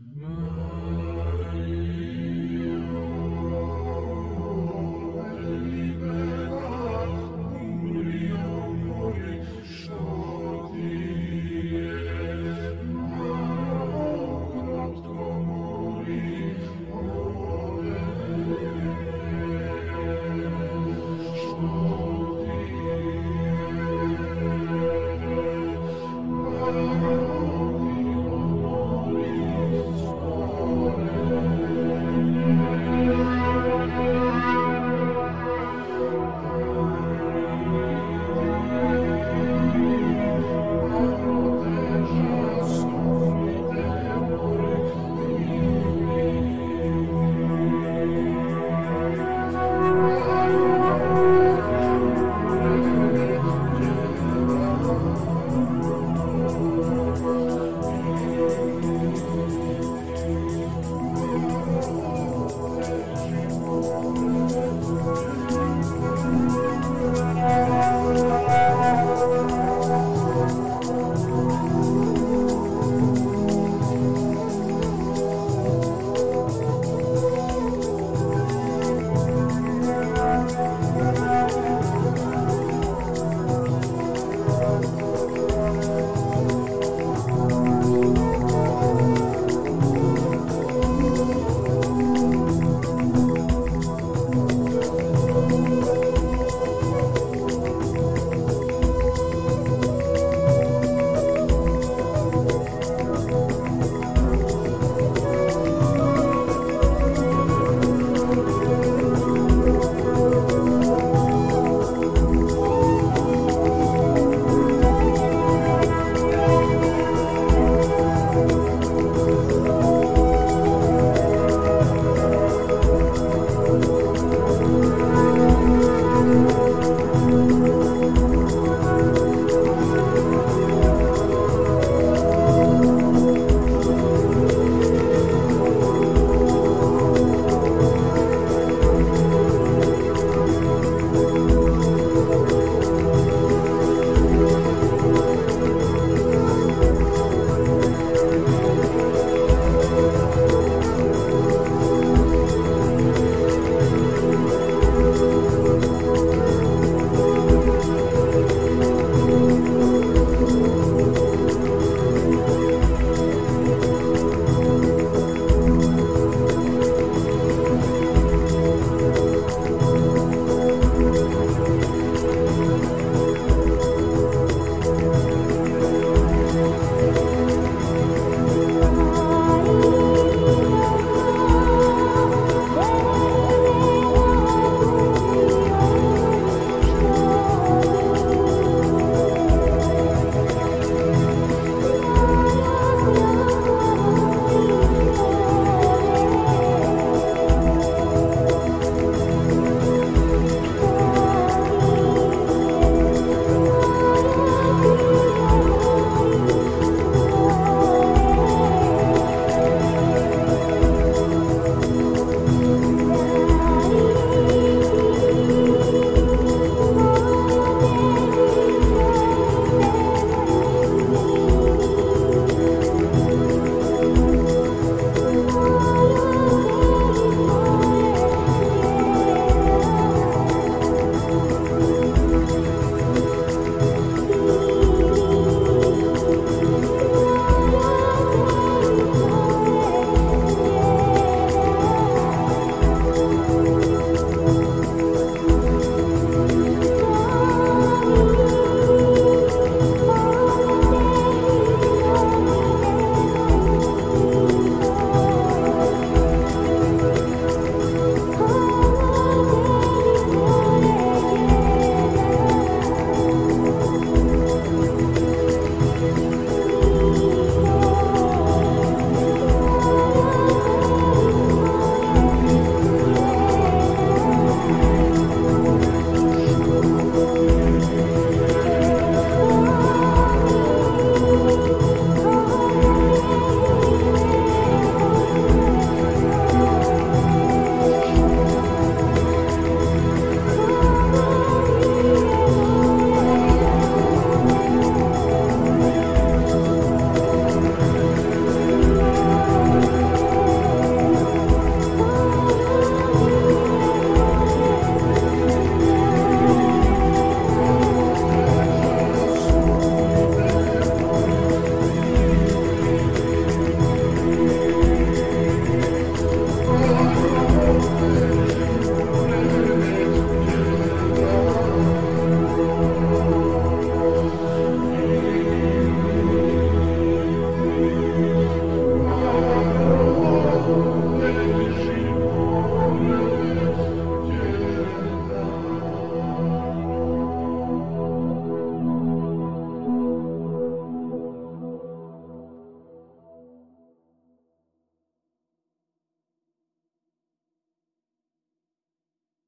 No,